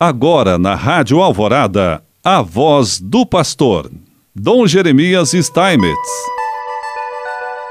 Agora na Rádio Alvorada, a voz do pastor, Dom Jeremias Steinmetz.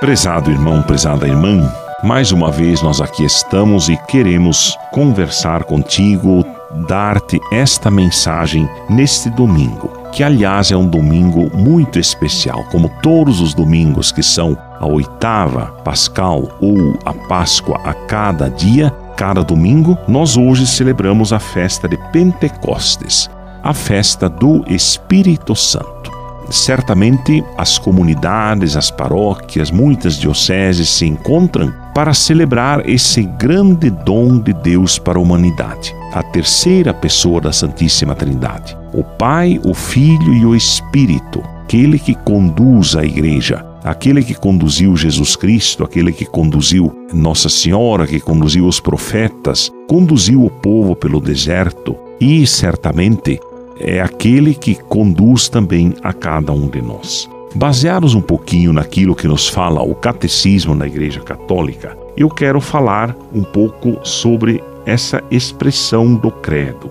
Prezado irmão, prezada irmã, mais uma vez nós aqui estamos e queremos conversar contigo, dar-te esta mensagem neste domingo, que aliás é um domingo muito especial, como todos os domingos que são a oitava pascal ou a Páscoa a cada dia, cada domingo, nós hoje celebramos a festa de Pentecostes, a festa do Espírito Santo. Certamente as comunidades, as paróquias, muitas dioceses se encontram para celebrar esse grande dom de Deus para a humanidade, a terceira pessoa da Santíssima Trindade, o Pai, o Filho e o Espírito, aquele que conduz a igreja, aquele que conduziu Jesus Cristo, aquele que conduziu Nossa Senhora, que conduziu os profetas, conduziu o povo pelo deserto e certamente é aquele que conduz também a cada um de nós. Baseados um pouquinho naquilo que nos fala o catecismo na Igreja Católica, eu quero falar um pouco sobre essa expressão do credo.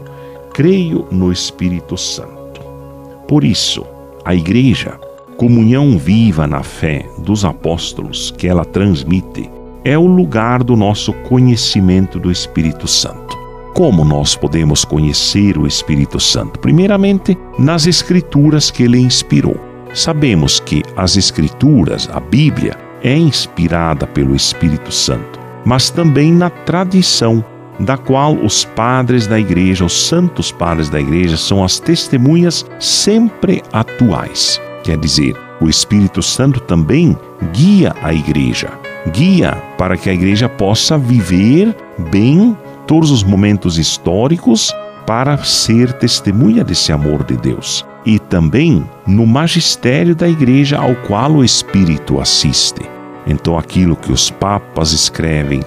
Creio no Espírito Santo. Por isso, a Igreja, comunhão viva na fé dos apóstolos que ela transmite, é o lugar do nosso conhecimento do Espírito Santo. Como nós podemos conhecer o Espírito Santo? Primeiramente, nas Escrituras que ele inspirou. Sabemos que as Escrituras, a Bíblia, é inspirada pelo Espírito Santo, mas também na tradição da qual os padres da igreja, os santos padres da igreja, são as testemunhas sempre atuais. Quer dizer, o Espírito Santo também guia a igreja, guia para que a igreja possa viver bem todos os momentos históricos para ser testemunha desse amor de Deus. E também no magistério da igreja ao qual o Espírito assiste. Então, aquilo que os papas escrevem,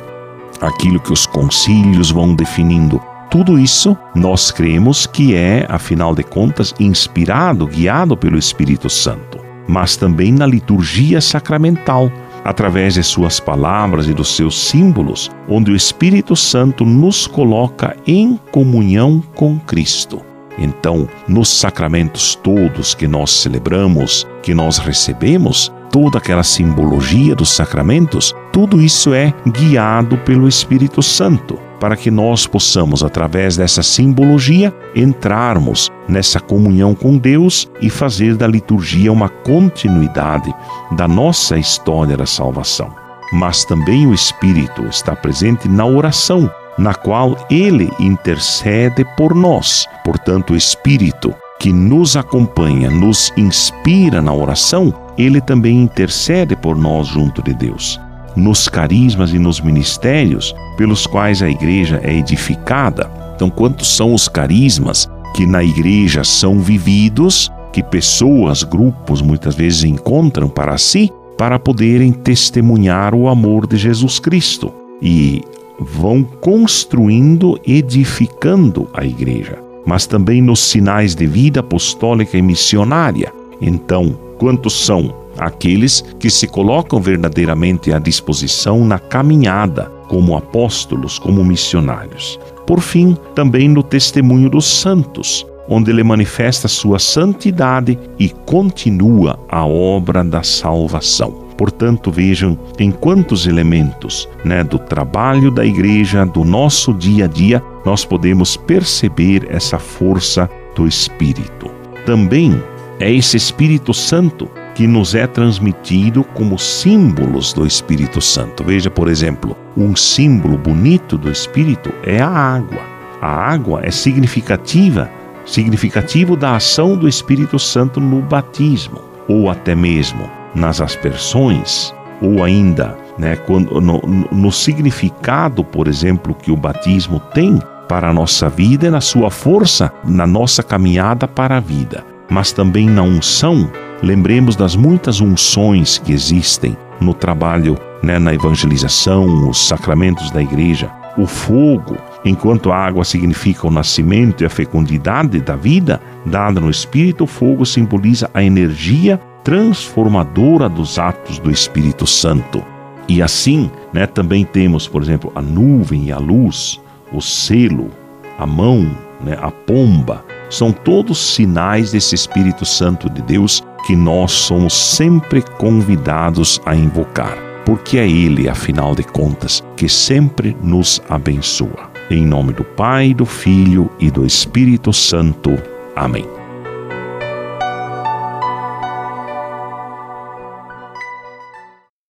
aquilo que os concílios vão definindo, tudo isso nós cremos que é, afinal de contas, inspirado, guiado pelo Espírito Santo. Mas também na liturgia sacramental, através de suas palavras e dos seus símbolos, onde o Espírito Santo nos coloca em comunhão com Cristo. Então, nos sacramentos todos que nós celebramos, que nós recebemos, toda aquela simbologia dos sacramentos, tudo isso é guiado pelo Espírito Santo para que nós possamos, através dessa simbologia, entrarmos nessa comunhão com Deus e fazer da liturgia uma continuidade da nossa história da salvação. Mas também o Espírito está presente na oração, na qual ele intercede por nós. Portanto, o Espírito que nos acompanha, nos inspira na oração, ele também intercede por nós junto de Deus nos carismas e nos ministérios pelos quais a igreja é edificada. Então, quantos são os carismas que na igreja são vividos, que pessoas, grupos muitas vezes encontram para si, para poderem testemunhar o amor de Jesus Cristo e vão construindo, edificando a igreja, mas também nos sinais de vida apostólica e missionária. Então, quantos são aqueles que se colocam verdadeiramente à disposição na caminhada como apóstolos, como missionários. Por fim, também no testemunho dos santos, onde ele manifesta sua santidade e continua a obra da salvação. Portanto, vejam em quantos elementos né, do trabalho da igreja, do nosso dia a dia, nós podemos perceber essa força do Espírito. Também é esse Espírito Santo que nos é transmitido como símbolos do Espírito Santo. Veja, por exemplo, um símbolo bonito do Espírito é a água. A água é significativa, significativo da ação do Espírito Santo no batismo, ou até mesmo nas aspersões, ou ainda né, quando, no, no significado, por exemplo, que o batismo tem para a nossa vida e na sua força na nossa caminhada para a vida mas também na unção, lembremos das muitas unções que existem no trabalho, né, na evangelização, os sacramentos da igreja. O fogo, enquanto a água significa o nascimento e a fecundidade da vida dada no Espírito, o fogo simboliza a energia transformadora dos atos do Espírito Santo. E assim, né, também temos, por exemplo, a nuvem e a luz, o selo, a mão, né, a pomba, são todos sinais desse Espírito Santo de Deus que nós somos sempre convidados a invocar, porque é Ele, afinal de contas, que sempre nos abençoa. Em nome do Pai, do Filho e do Espírito Santo. Amém.